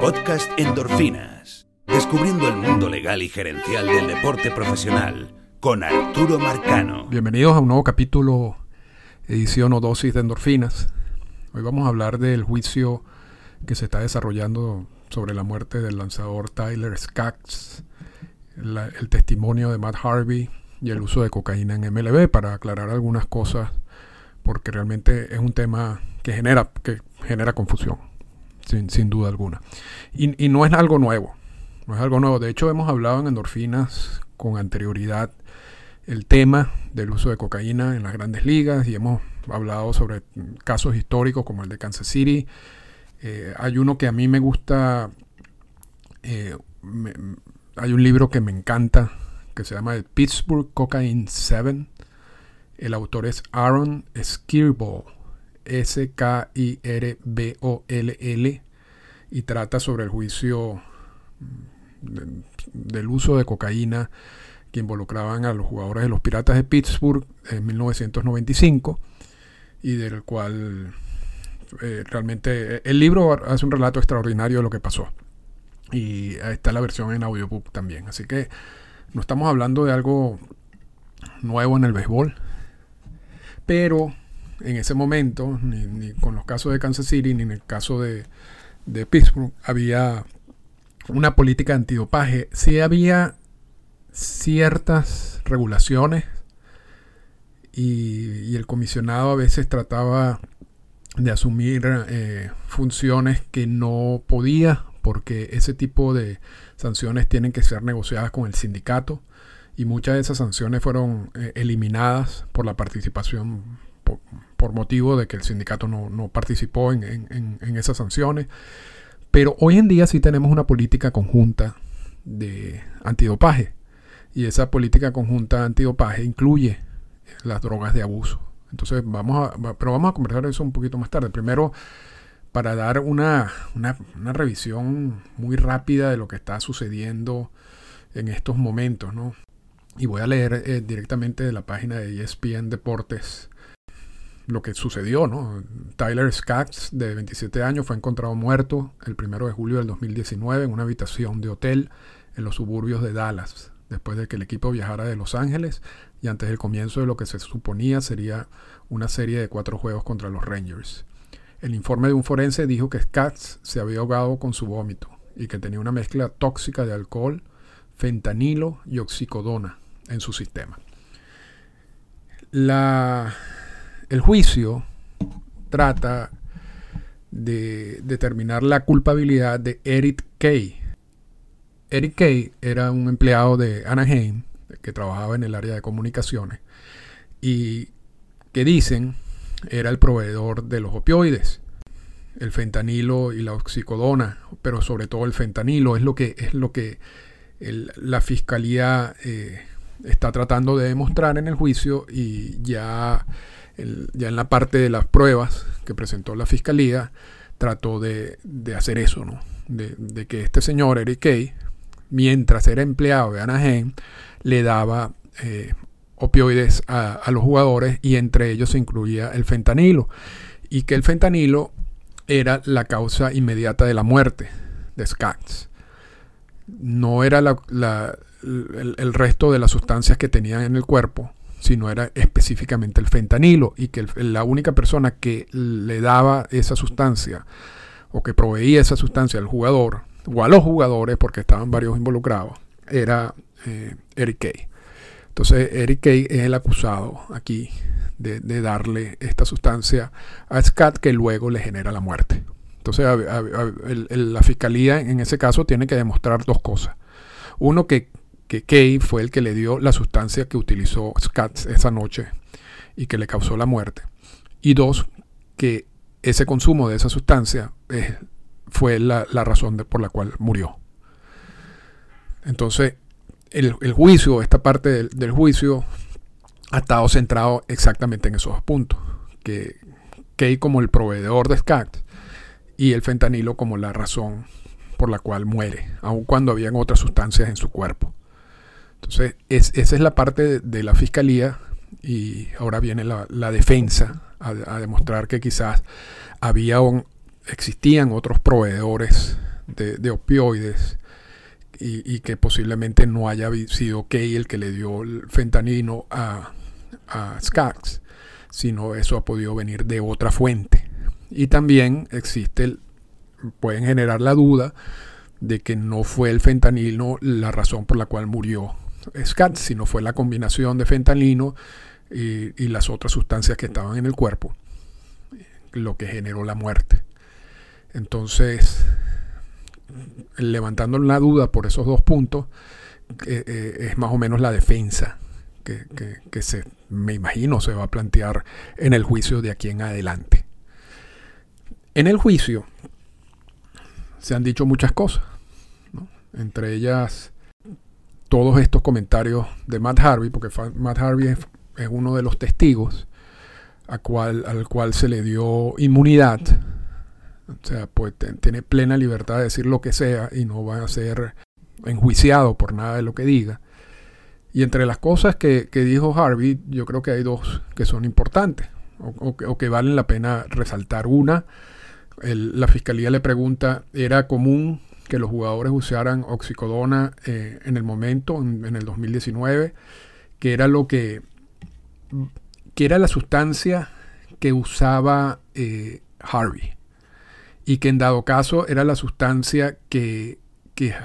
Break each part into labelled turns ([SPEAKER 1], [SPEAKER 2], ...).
[SPEAKER 1] Podcast Endorfinas. Descubriendo el mundo legal y gerencial del deporte profesional con Arturo Marcano.
[SPEAKER 2] Bienvenidos a un nuevo capítulo, edición o dosis de endorfinas. Hoy vamos a hablar del juicio que se está desarrollando sobre la muerte del lanzador Tyler Skaggs, el testimonio de Matt Harvey y el uso de cocaína en MLB para aclarar algunas cosas porque realmente es un tema que genera, que genera confusión, sin, duda alguna. Y, no es algo nuevo, no es algo nuevo. De hecho, hemos hablado en endorfinas con anterioridad el tema del uso de cocaína en las grandes ligas y hemos hablado sobre casos históricos como el de Kansas City. Eh, hay uno que a mí me gusta, eh, hay un libro que me encanta que se llama Pittsburgh Cocaine 7 el autor es Aaron Skirball, S-K-I-R-B-O-L-L, y trata sobre el juicio mm, del uso de cocaína que involucraban a los jugadores de los Piratas de Pittsburgh en 1995 y del cual eh, realmente el libro hace un relato extraordinario de lo que pasó. Y está la versión en audiobook también. Así que no estamos hablando de algo nuevo en el béisbol pero en ese momento, ni, con los casos de Kansas City, ni en el caso de, Pittsburgh, había una política de antidopaje. Sí había ciertas regulaciones y, el comisionado a veces trataba de asumir eh, funciones que no podía porque ese tipo de sanciones tienen que ser negociadas con el sindicato y muchas de esas sanciones fueron eh, eliminadas por la participación, por, motivo de que el sindicato no, participó en, esas sanciones. Pero hoy en día sí tenemos una política conjunta de antidopaje. Y esa política conjunta de antidopaje incluye las drogas de abuso. Entonces vamos a, pero vamos a conversar eso un poquito más tarde. Primero, para dar una, una, una revisión muy rápida de lo que está sucediendo en estos momentos, ¿no? Y voy a leer eh, directamente de la página de ESPN Deportes lo que sucedió, ¿no? Tyler Skaggs, de 27 años, fue encontrado muerto el 1 de julio del 2019 en una habitación de hotel en los suburbios de Dallas, después de que el equipo viajara de Los Ángeles y antes del comienzo de lo que se suponía sería una serie de cuatro juegos contra los Rangers. El informe de un forense dijo que Skaggs se había ahogado con su vómito y que tenía una mezcla tóxica de alcohol, fentanilo y oxicodona en su sistema. La, el juicio trata de determinar la culpabilidad de Eric Kay. Eric Kay era un empleado de Anaheim que trabajaba en el área de comunicaciones y que dicen era el proveedor de los opioides, el fentanilo y la oxicodona, pero sobre todo el fentanilo es lo que es lo que la fiscalía eh, está tratando de demostrar en el juicio y ya, ya en la parte de las pruebas que presentó la fiscalía trató de, hacer eso, ¿no? De, que este señor, Eric Kay, mientras era empleado de Anaheim, le daba eh, opioides a, a, los jugadores y entre ellos se incluía el fentanilo y que el fentanilo era la causa inmediata de la muerte de Skaggs. No era la, el, resto de las sustancias que tenían en el cuerpo, sino era específicamente el fentanilo y que la única persona que le daba esa sustancia o que proveía esa sustancia al jugador o a los jugadores, porque estaban varios involucrados, era eh, Eric Kay. Entonces Eric Kay es el acusado aquí de, darle esta sustancia a Scott que luego le genera la muerte. Entonces la fiscalía en ese caso tiene que demostrar dos cosas. Uno, que que Kay fue el que le dio la sustancia que utilizó Scott esa noche y que le causó la muerte. Y dos, que ese consumo de esa sustancia eh, fue la, razón por la cual murió. Entonces, el, juicio, esta parte del, juicio, ha estado centrado exactamente en esos dos puntos. Que Kay como el proveedor de Scott y el fentanilo como la razón por la cual muere, aun cuando habían otras sustancias en su cuerpo. Entonces, esa es la parte de, la fiscalía y ahora viene la, defensa a, demostrar que quizás había existían otros proveedores de, opioides y, que posiblemente no haya sido Kay el que le dio el fentanilo a, a sino eso ha podido venir de otra fuente. Y también existe, pueden generar la duda de que no fue el fentanilo la razón por la cual murió Skax, sino fue la combinación de fentanilo y, y las otras sustancias que estaban en el cuerpo lo que generó la muerte. Entonces, levantando la duda por esos dos puntos, eh, eh, es más o menos la defensa que, se, me imagino se va a plantear en el juicio de aquí en adelante. En el juicio se han dicho muchas cosas, entre ellas todos estos comentarios de Matt Harvey, porque Matt Harvey es uno de los testigos cual, al cual se le dio inmunidad. O sea, pues tiene plena libertad de decir lo que sea y no va a ser enjuiciado por nada de lo que diga. Y entre las cosas que, dijo Harvey, yo creo que hay dos que son importantes o, que valen la pena resaltar. Una, la fiscalía le pregunta, ¿era común que los jugadores usaran oxicodona eh, en el momento, en, el 2019? que era lo que que era la sustancia que usaba eh, Harvey y que en dado caso era la sustancia que,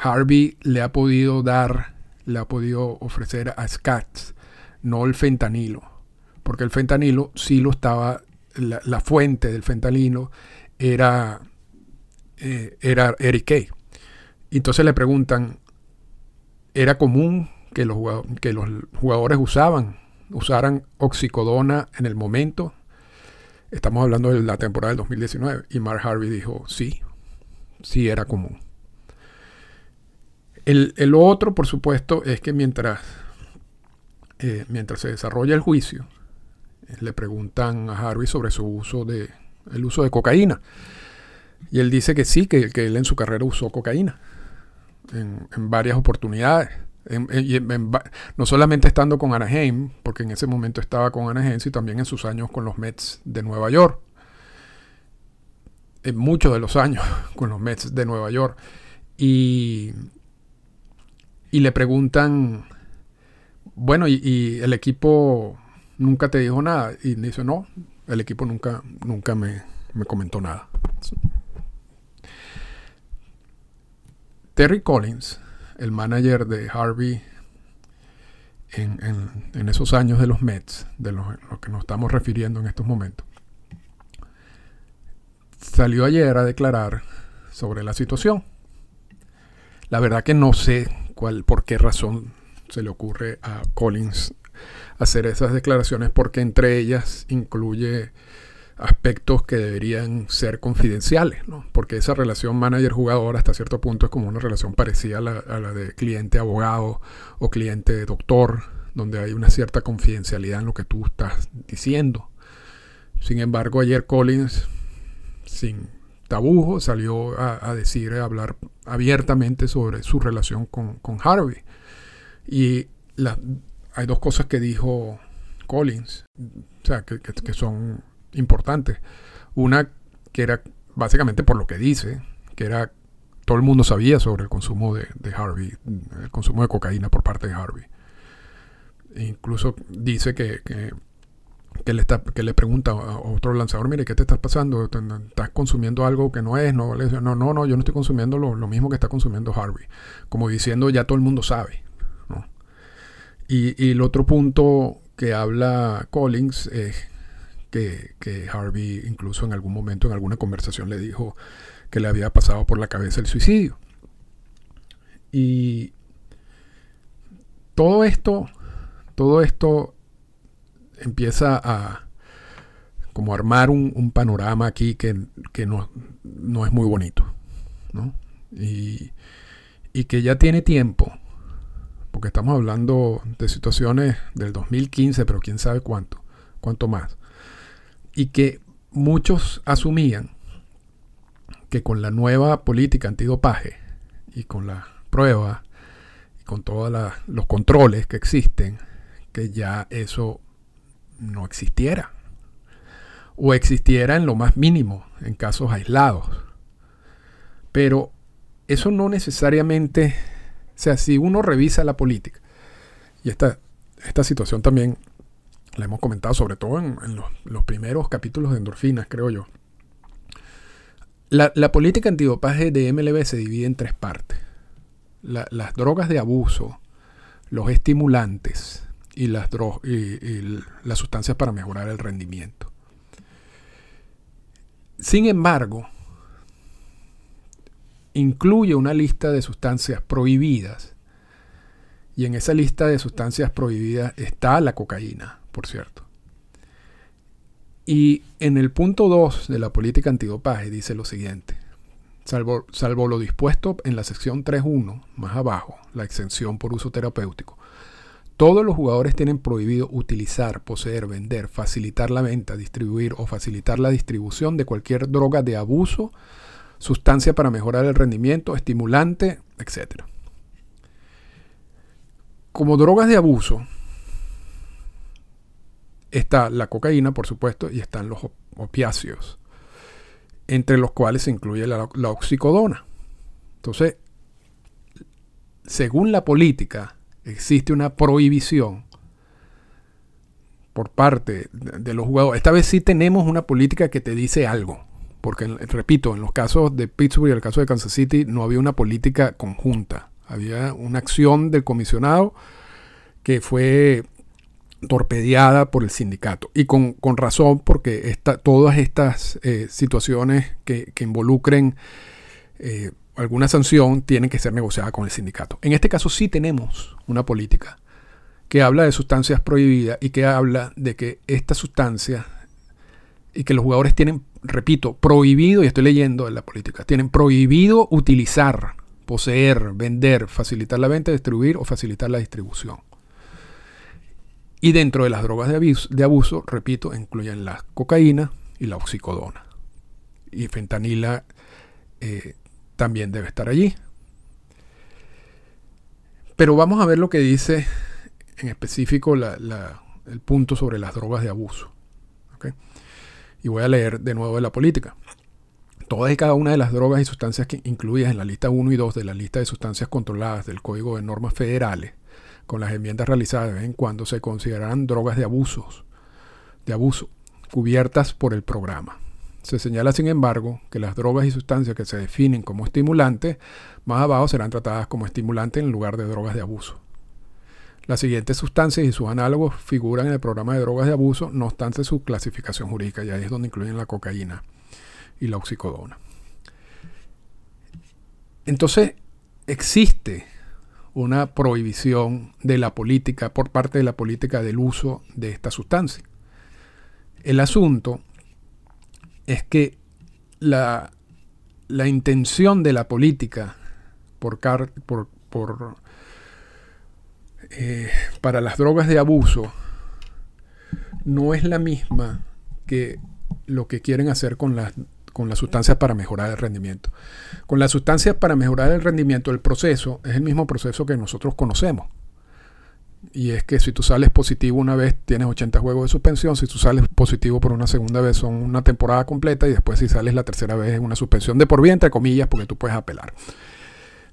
[SPEAKER 2] Harvey le ha podido dar, le ha podido ofrecer a Scats, no el fentanilo, porque el fentanilo sí lo estaba, la, fuente del fentanilo era, eh, era Eric Kay. Entonces le preguntan, ¿era común que los, que los jugadores usaban usaran oxicodona en el momento. Estamos hablando de la temporada del 2019. Y Mark Harvey dijo, sí, sí era común. El, otro, por supuesto, es que mientras, eh, mientras se desarrolla el juicio, le preguntan a Harvey sobre su uso de, el uso de cocaína. Y él dice que sí, que, él en su carrera usó cocaína en, en varias oportunidades no solamente estando con Anaheim, porque en ese momento estaba con Anaheim, sino también en sus años con los Mets de Nueva York. En muchos de los años con los Mets de Nueva York. Y, y le preguntan, bueno, y, el equipo nunca te dijo nada. Y dice, no, el equipo nunca, nunca me, me comentó nada. Terry Collins el manager de Harvey en, esos años de los Mets, de los, que nos estamos refiriendo en estos momentos, salió ayer a declarar sobre la situación. La verdad que no sé cuál, por qué razón se le ocurre a Collins hacer esas declaraciones, porque entre ellas incluye aspectos que deberían ser confidenciales, ¿no? porque esa relación manager-jugador hasta cierto punto es como una relación parecida a la, de cliente-abogado o cliente-doctor, donde hay una cierta confidencialidad en lo que tú estás diciendo. Sin embargo, ayer Collins, sin tabujo, salió a, decir, a hablar abiertamente sobre su relación con, Harvey. Y hay dos cosas que dijo Collins, o sea, que, que son importantes. Una que era básicamente por lo que dice, que era todo el mundo sabía sobre el consumo de, Harvey, el consumo de cocaína por parte de Harvey. E incluso dice que, que, le, está, que le pregunta a otro lanzador, mire, ¿qué te estás pasando? ¿Estás consumiendo algo que no es? No, no, no, no yo no estoy consumiendo lo, mismo que está consumiendo Harvey. Como diciendo, ya todo el mundo sabe. Y, y el otro punto que habla Collins es que, Harvey incluso en algún momento, en alguna conversación, le dijo que le había pasado por la cabeza el suicidio. Y todo esto, todo esto empieza a como armar un, panorama aquí que, no, no, es muy bonito. ¿no? Y, y que ya tiene tiempo, porque estamos hablando de situaciones del 2015, pero quién sabe cuánto, cuánto más y que muchos asumían que con la nueva política antidopaje y con la prueba y con todos los controles que existen, que ya eso no existiera. O existiera en lo más mínimo, en casos aislados. Pero eso no necesariamente, o sea, si uno revisa la política, y esta, esta situación también la hemos comentado sobre todo en, los, primeros capítulos de endorfinas, creo yo. La, política antidopaje de MLB se divide en tres partes. las drogas de abuso, los estimulantes y las, y las sustancias para mejorar el rendimiento. Sin embargo, incluye una lista de sustancias prohibidas. Y en esa lista de sustancias prohibidas está la cocaína, por cierto. Y en el punto 2 de la política antidopaje dice lo siguiente. Salvo, salvo lo dispuesto en la sección 3.1, más abajo, la exención por uso terapéutico, todos los jugadores tienen prohibido utilizar, poseer, vender, facilitar la venta, distribuir o facilitar la distribución de cualquier droga de abuso, sustancia para mejorar el rendimiento, estimulante, etc. Como drogas de abuso está la cocaína, por supuesto, y están los opiáceos, entre los cuales se incluye la, la oxicodona. Entonces, según la política, existe una prohibición por parte de los jugadores. Esta vez sí tenemos una política que te dice algo. Porque, repito, en los casos de Pittsburgh y el caso de Kansas City no había una política conjunta. Había una acción del comisionado que fue torpedeada por el sindicato. Y con, razón, porque todas estas eh, situaciones que, involucren eh, alguna sanción tienen que ser negociadas con el sindicato. En este caso sí tenemos una política que habla de sustancias prohibidas y que habla de que estas sustancias y que los jugadores tienen, repito, prohibido, y estoy leyendo en la política, tienen prohibido utilizar, poseer, vender, facilitar la venta, distribuir o facilitar la distribución. Y dentro de las drogas de abuso, repito, incluyen la cocaína y la oxicodona. Y fentanila eh, también debe estar allí. Pero vamos a ver lo que dice en específico el punto sobre las drogas de abuso. Y voy a leer de nuevo de la política. Todas y cada una de las drogas y sustancias que incluidas en la lista 1 y 2 de la lista de sustancias controladas del Código de Normas Federales, con las enmiendas realizadas en cuando, se considerarán drogas de abusos, de abuso, cubiertas por el programa. Se señala, sin embargo, que las drogas y sustancias que se definen como estimulantes, más abajo serán tratadas como estimulantes en lugar de drogas de abuso. Las siguientes sustancias y sus análogos figuran en el programa de drogas de abuso, no obstante su clasificación jurídica, y ahí es donde incluyen la cocaína y la oxicodona. Entonces, existe una prohibición de la política, por parte de la política del uso de esta sustancia. El asunto es que la, intención de la política por, por, eh, para las drogas de abuso no es la misma que lo que quieren hacer con las, con las sustancias para mejorar el rendimiento. Con las sustancias para mejorar el rendimiento, el proceso es el mismo proceso que nosotros conocemos. Y es que si tú sales positivo una vez, tienes 80 juegos de suspensión. Si tú sales positivo por una segunda vez, son una temporada completa. Y después, si sales la tercera vez, es una suspensión de por vida, entre comillas, porque tú puedes apelar.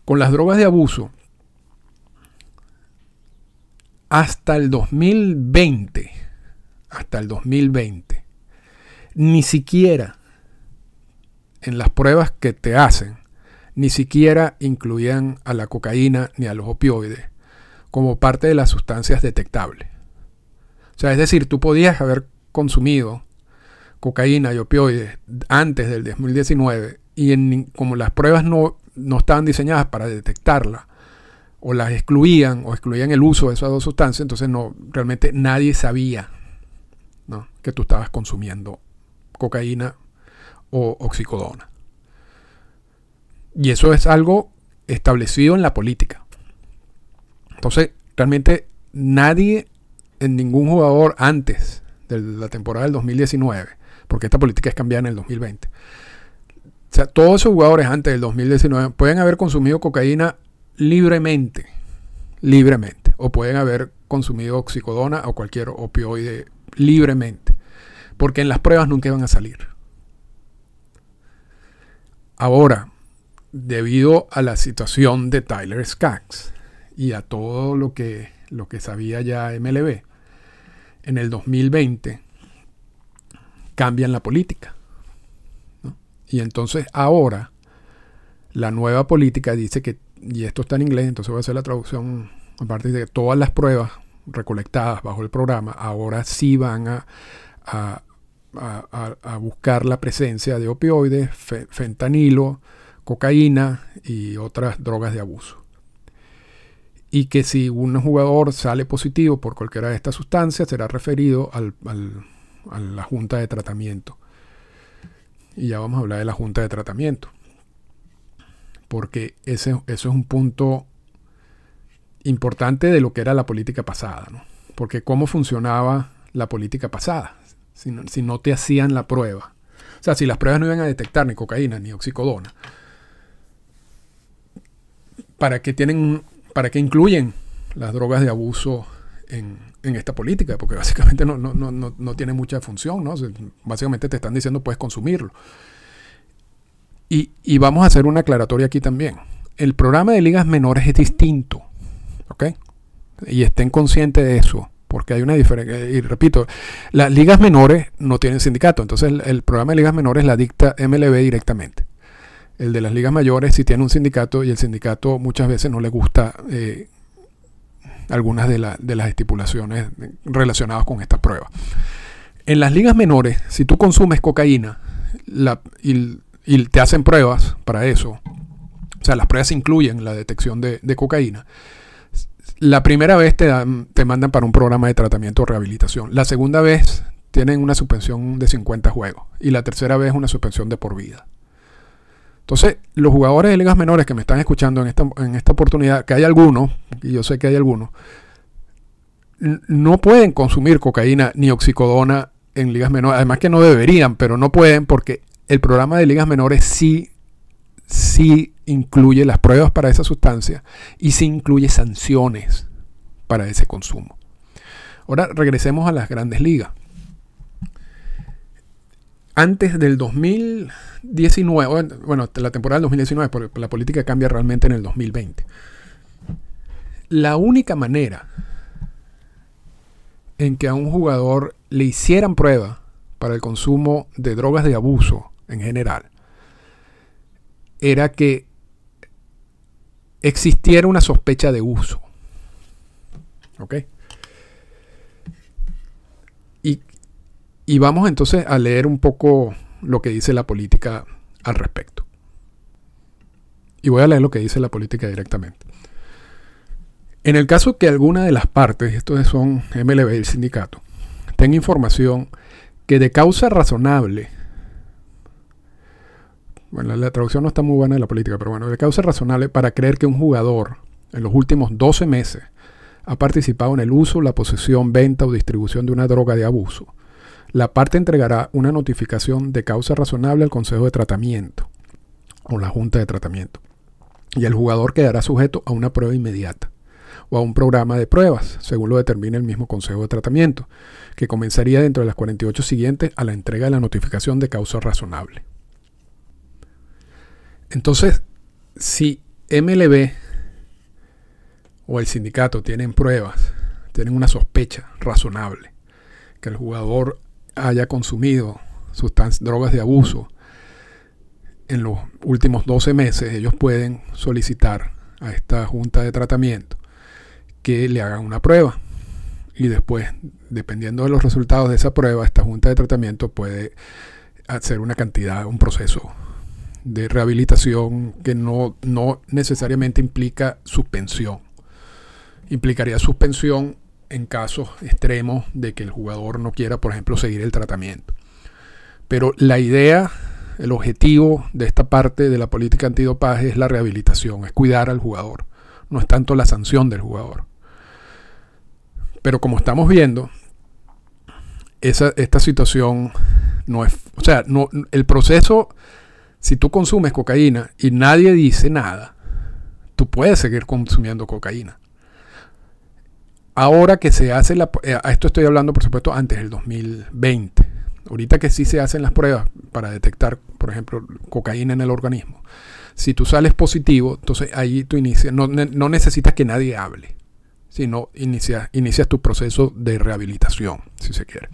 [SPEAKER 2] Con las drogas de abuso, hasta el 2020, hasta el 2020, ni siquiera en las pruebas que te hacen, ni siquiera incluían a la cocaína ni a los opioides como parte de las sustancias detectables. O sea, es decir, tú podías haber consumido cocaína y opioides antes del 2019 y en, como las pruebas no, no estaban diseñadas para detectarla, o las excluían o excluían el uso de esas dos sustancias, entonces no, realmente nadie sabía que tú estabas consumiendo cocaína o oxicodona. Y eso es algo establecido en la política. Entonces, realmente nadie, en ningún jugador antes de la temporada del 2019, porque esta política es cambiada en el 2020. O sea, todos esos jugadores antes del 2019 pueden haber consumido cocaína libremente, libremente, o pueden haber consumido oxicodona o cualquier opioide libremente, porque en las pruebas nunca iban a salir. Ahora, debido a la situación de Tyler Skaggs y a todo lo que, lo que sabía ya MLB, en el 2020 cambian la política. Y entonces ahora la nueva política dice que, y esto está en inglés, entonces voy a hacer la traducción, aparte de todas las pruebas recolectadas bajo el programa ahora sí van a, buscar la presencia de opioides, fentanilo, cocaína y otras drogas de abuso. Y que si un jugador sale positivo por cualquiera de estas sustancias, será referido a la junta de tratamiento. Y ya vamos a hablar de la junta de tratamiento. Porque ese, eso es un punto importante de lo que era la política pasada. ¿no? Porque cómo funcionaba la política pasada, si no, te hacían la prueba. O sea, si las pruebas no iban a detectar ni cocaína ni oxicodona, ¿para qué tienen, para qué incluyen las drogas de abuso en, esta política? Porque básicamente no, no, no, no, tiene mucha función, ¿no? básicamente te están diciendo puedes consumirlo. Y, y, vamos a hacer una aclaratoria aquí también. El programa de ligas menores es distinto, ¿ok? Y estén conscientes de eso, porque hay una diferencia. Y repito, las ligas menores no tienen sindicato, entonces el programa de ligas menores la dicta MLB directamente. El de las ligas mayores sí tiene un sindicato y el sindicato muchas veces no le gusta eh, algunas de, las estipulaciones relacionadas con esta prueba. En las ligas menores, si tú consumes cocaína y, te hacen pruebas para eso, o sea, las pruebas incluyen la detección de, cocaína, la primera vez te, te mandan para un programa de tratamiento o rehabilitación. La segunda vez tienen una suspensión de 50 juegos y la tercera vez una suspensión de por vida. Entonces, los jugadores de ligas menores que me están escuchando en esta, en esta oportunidad, que hay algunos, y yo sé que hay algunos, no pueden consumir cocaína ni oxicodona en ligas menores. Además que no deberían, pero no pueden porque el programa de ligas menores sí, sí incluye las pruebas para esa sustancia y sí incluye sanciones para ese consumo. Ahora regresemos a las grandes ligas. Antes del 2000 19, bueno, la temporada del 2019, porque la política cambia realmente en el 2020. La única manera en que a un jugador le hicieran prueba para el consumo de drogas de abuso en general era que existiera una sospecha de uso. ¿Ok? Y, y vamos entonces a leer un poco lo que dice la política al respecto. Y voy a leer lo que dice la política directamente. En el caso que alguna de las partes, estos son MLB y el sindicato, tenga información que de causa razonable, bueno, la traducción no está muy buena de la política, pero bueno, de causa razonable para creer que un jugador en los últimos 12 meses ha participado en el uso, la posesión, venta o distribución de una droga de abuso, la parte entregará una notificación de causa razonable al Consejo de Tratamiento o la Junta de Tratamiento. Y el jugador quedará sujeto a una prueba inmediata o a un programa de pruebas, según lo determine el mismo Consejo de Tratamiento, que comenzaría dentro de las 48 siguientes a la entrega de la notificación de causa razonable. Entonces, si MLB o el sindicato tienen pruebas, tienen una sospecha razonable que el jugador haya consumido sustancias, drogas de abuso en los últimos 12 meses, ellos pueden solicitar a esta junta de tratamiento que le hagan una prueba. Y después, dependiendo de los resultados de esa prueba, esta junta de tratamiento puede hacer una cantidad, un proceso de rehabilitación que no, no necesariamente implica suspensión. Implicaría suspensión en casos extremos de que el jugador no quiera, por ejemplo, seguir el tratamiento. Pero la idea, el objetivo de esta parte de la política antidopaje es la rehabilitación, es cuidar al jugador, no es tanto la sanción del jugador. Pero como estamos viendo, esa, esta situación no es, o sea, no, el proceso, si tú consumes cocaína y nadie dice nada, tú puedes seguir consumiendo cocaína ahora que se hace la... Eh, a esto estoy hablando, por supuesto, antes del 2020. Ahorita que sí se hacen las pruebas para detectar, por ejemplo, cocaína en el organismo. Si tú sales positivo, entonces ahí tú inicias, no, no necesitas que nadie hable, sino inicias, inicias tu proceso de rehabilitación, si se quiere.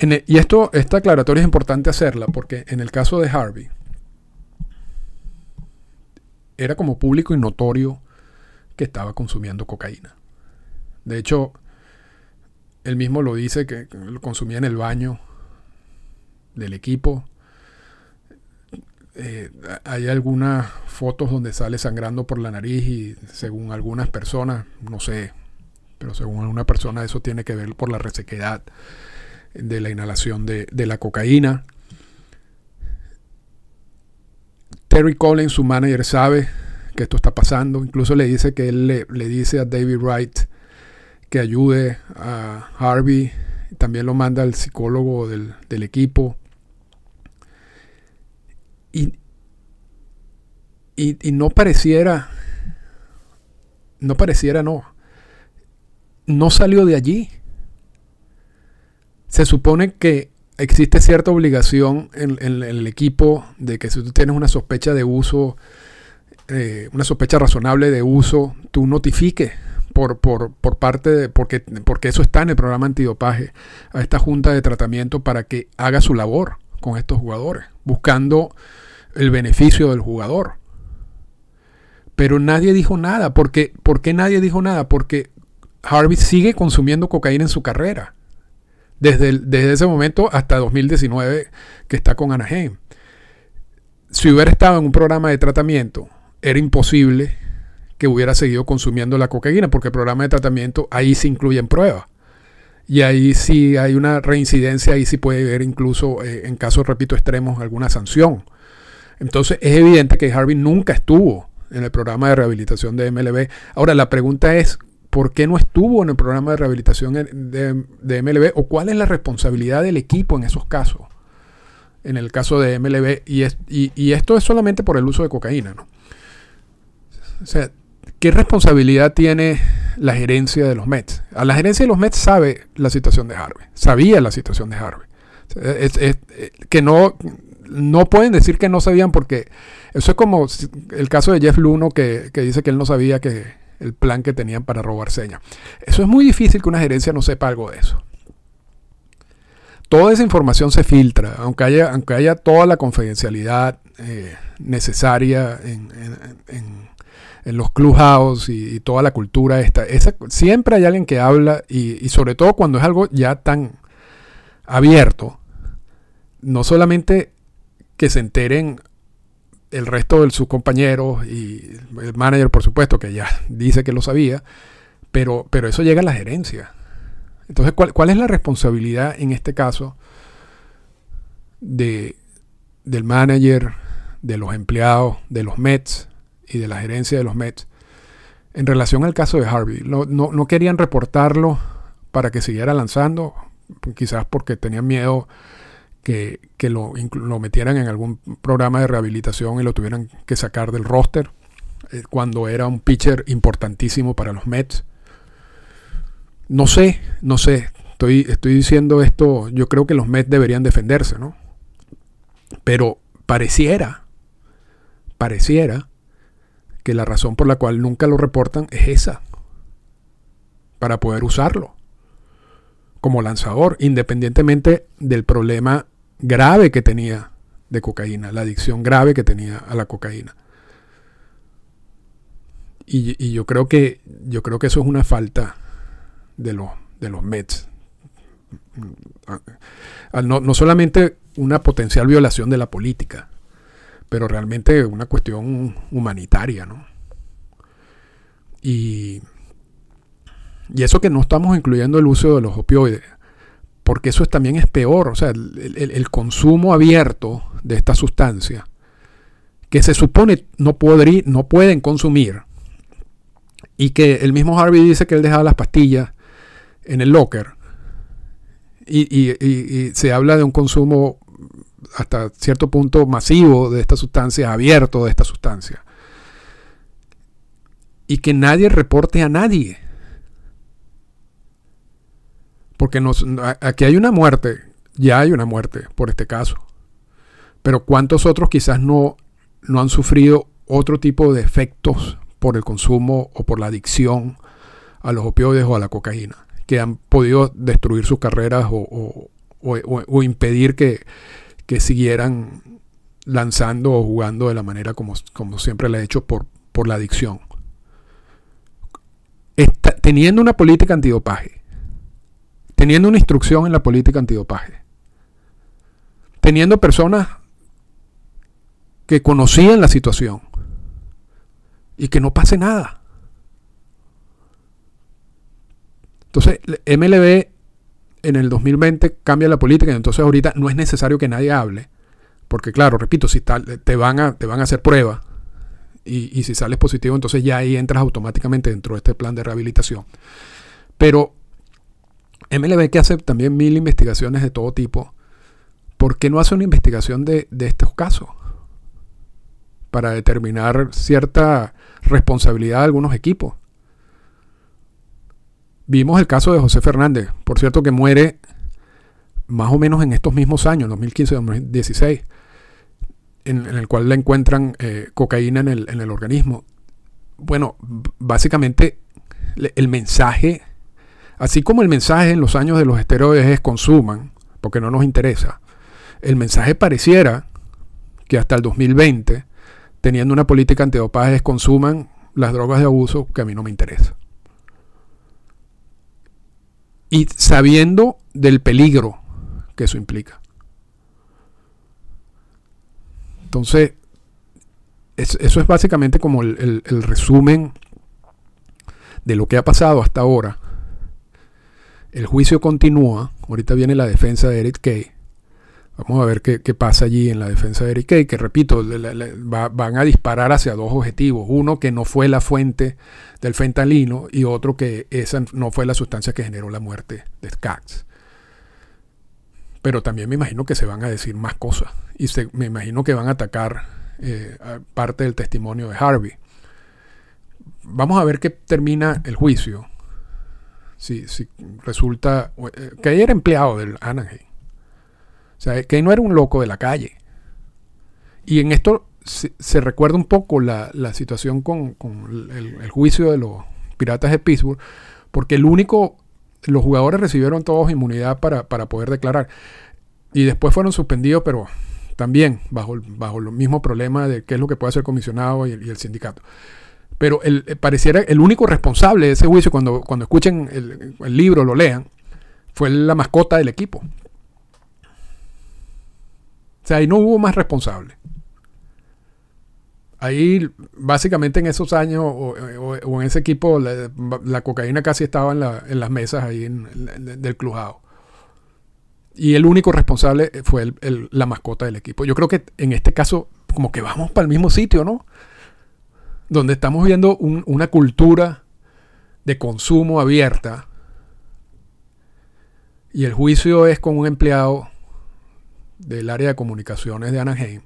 [SPEAKER 2] Y esto, esta aclaratoria es importante hacerla porque en el caso de Harvey, era como público y notorio que estaba consumiendo cocaína. De hecho, él mismo lo dice que lo consumía en el baño del equipo. Eh, hay algunas fotos donde sale sangrando por la nariz y según algunas personas, no sé, pero según alguna persona eso tiene que ver por la resequedad de la inhalación de, de la cocaína. Terry Collins, su manager, sabe que esto está pasando. Incluso le dice que él le, le dice a David Wright que ayude a Harvey. También lo manda al psicólogo del, del equipo. Y, y, no pareciera, no pareciera, no. No salió de allí. Se supone que existe cierta obligación en, el equipo de que si tú tienes una sospecha de uso, eh, una sospecha razonable de uso, tú notifiques por, por, por, parte de, porque, porque eso está en el programa antidopaje, a esta junta de tratamiento para que haga su labor con estos jugadores, buscando el beneficio del jugador. Pero nadie dijo nada. Porque, ¿Por qué nadie dijo nada? Porque Harvey sigue consumiendo cocaína en su carrera. Desde, desde ese momento hasta 2019 que está con Anaheim. Si hubiera estado en un programa de tratamiento, era imposible que hubiera seguido consumiendo la cocaína, porque el programa de tratamiento ahí se incluyen pruebas. Y ahí sí hay una reincidencia, ahí sí puede haber incluso, eh, en casos, repito, extremos, alguna sanción. Entonces es evidente que Harvey nunca estuvo en el programa de rehabilitación de MLB. Ahora la pregunta es, ¿por qué no estuvo en el programa de rehabilitación de, MLB? ¿O cuál es la responsabilidad del equipo en esos casos? En el caso de MLB. Y, esto es solamente por el uso de cocaína. ¿no? O sea, ¿qué responsabilidad tiene la gerencia de los Mets? A la gerencia de los Mets sabe la situación de Harvey. Sabía la situación de Harvey. que no no pueden decir que no sabían porque eso es como el caso de Jeff Luno que, dice que él no sabía que el plan que tenían para robar señas. Eso es muy difícil que una gerencia no sepa algo de eso. Toda esa información se filtra, aunque haya, aunque haya toda la confidencialidad eh, necesaria en, los clubhouse y, y, toda la cultura esta. siempre hay alguien que habla y sobre todo cuando es algo ya tan abierto, no solamente que se enteren el resto de sus compañeros y el manager, por supuesto, que ya dice que lo sabía, pero, pero eso llega a la gerencia. Entonces, ¿cuál, cuál es la responsabilidad en este caso de, del manager, de los empleados, de los Mets y de la gerencia de los Mets en relación al caso de Harvey? No, no, no querían reportarlo para que siguiera lanzando, quizás porque tenían miedo que, lo, metieran en algún programa de rehabilitación y lo tuvieran que sacar del roster eh, cuando era un pitcher importantísimo para los Mets. No sé, no sé. Estoy, estoy diciendo esto, yo creo que los Mets deberían defenderse, ¿no? Pero pareciera, pareciera que la razón por la cual nunca lo reportan es esa, para poder usarlo como lanzador, independientemente del problema grave que tenía de cocaína, la adicción grave que tenía a la cocaína. Y, yo creo que yo creo que eso es una falta de los de los Mets. No, no solamente una potencial violación de la política, pero realmente una cuestión humanitaria, ¿no? Y, y eso que no estamos incluyendo el uso de los opioides porque eso también es peor, o sea, el, consumo abierto de esta sustancia, que se supone no, no pueden consumir, y que el mismo Harvey dice que él dejaba las pastillas en el locker, y, se habla de un consumo hasta cierto punto masivo de esta sustancia, abierto de esta sustancia, y que nadie reporte a nadie. Porque aquí hay una muerte, ya hay una muerte por este caso. Pero ¿cuántos otros quizás no, no han sufrido otro tipo de efectos por el consumo o por la adicción a los opioides o a la cocaína, que han podido destruir sus carreras o, impedir que, siguieran lanzando o jugando de la manera como, como siempre le ha hecho por, por la adicción. teniendo una política antidopaje, teniendo una instrucción en la política antidopaje, teniendo personas que conocían la situación y que no pase nada. Entonces, MLB en el 2020 cambia la política y entonces ahorita no es necesario que nadie hable, porque claro, repito, si te, van a, te van a hacer pruebas y, y si sales positivo, entonces ya ahí entras automáticamente dentro de este plan de rehabilitación. Pero MLB que hace también mil investigaciones de todo tipo ¿por qué no hace una investigación de, estos casos? Para determinar cierta responsabilidad de algunos equipos. Vimos el caso de José Fernández, por cierto que muere más o menos en estos mismos años, 2015-2016, en, el cual le encuentran eh, cocaína en el, en el organismo. Bueno, básicamente el mensaje, así como el mensaje en los años de los esteroides es consuman, porque no nos interesa, el mensaje pareciera que hasta el 2020, teniendo una política antidopaje, consuman las drogas de abuso que a mí no me interesa. Y sabiendo del peligro que eso implica. Entonces, eso es básicamente como el, resumen de lo que ha pasado hasta ahora. El juicio continúa. Ahorita viene la defensa de Eric Kay. Vamos a ver qué, pasa allí en la defensa de Eric Kay, que repito, van a disparar hacia dos objetivos. Uno que no fue la fuente del fentanilo y otro que esa no fue la sustancia que generó la muerte de Skaggs. Pero también me imagino que se van a decir más cosas y me imagino que van a atacar eh, parte del testimonio de Harvey. Vamos a ver qué termina el juicio. Si, si resulta eh, que era empleado del Anaheim o sea, que no era un loco de la calle. Y en esto se, recuerda un poco la, situación con, el, juicio de los piratas de Pittsburgh, porque el único, los jugadores recibieron todos inmunidad para, poder declarar. Y después fueron suspendidos, pero también bajo, bajo el mismo problema de qué es lo que puede hacer el comisionado y el, sindicato. Pero el, eh, pareciera el único responsable de ese juicio, cuando, cuando escuchen el, el libro, lo lean, fue la mascota del equipo. O sea, ahí no hubo más responsable. Ahí, básicamente en esos años o, en ese equipo, la, cocaína casi estaba en, las mesas ahí del clujado. Y el único responsable fue la mascota del equipo. Yo creo que en este caso, como que vamos para el mismo sitio, ¿no? Donde estamos viendo una cultura de consumo abierta. Y el juicio es con un empleado del área de comunicaciones de Anaheim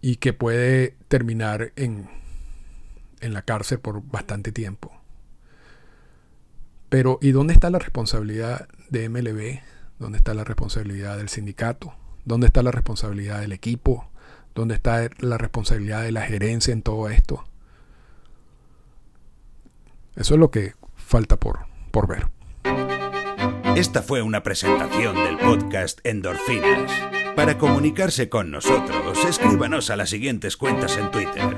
[SPEAKER 2] y que puede terminar en, en la cárcel por bastante tiempo. Pero ¿y dónde está la responsabilidad de MLB? ¿Dónde está la responsabilidad del sindicato? ¿Dónde está la responsabilidad del equipo? ¿Dónde está la responsabilidad de la gerencia en todo esto? Eso es lo que falta por, por ver.
[SPEAKER 1] Esta fue una presentación del podcast Endorfinas. Para comunicarse con nosotros, escríbanos a las siguientes cuentas en Twitter.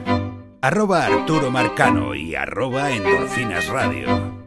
[SPEAKER 1] Arroba Arturo Marcano y arroba Endorfinas Radio.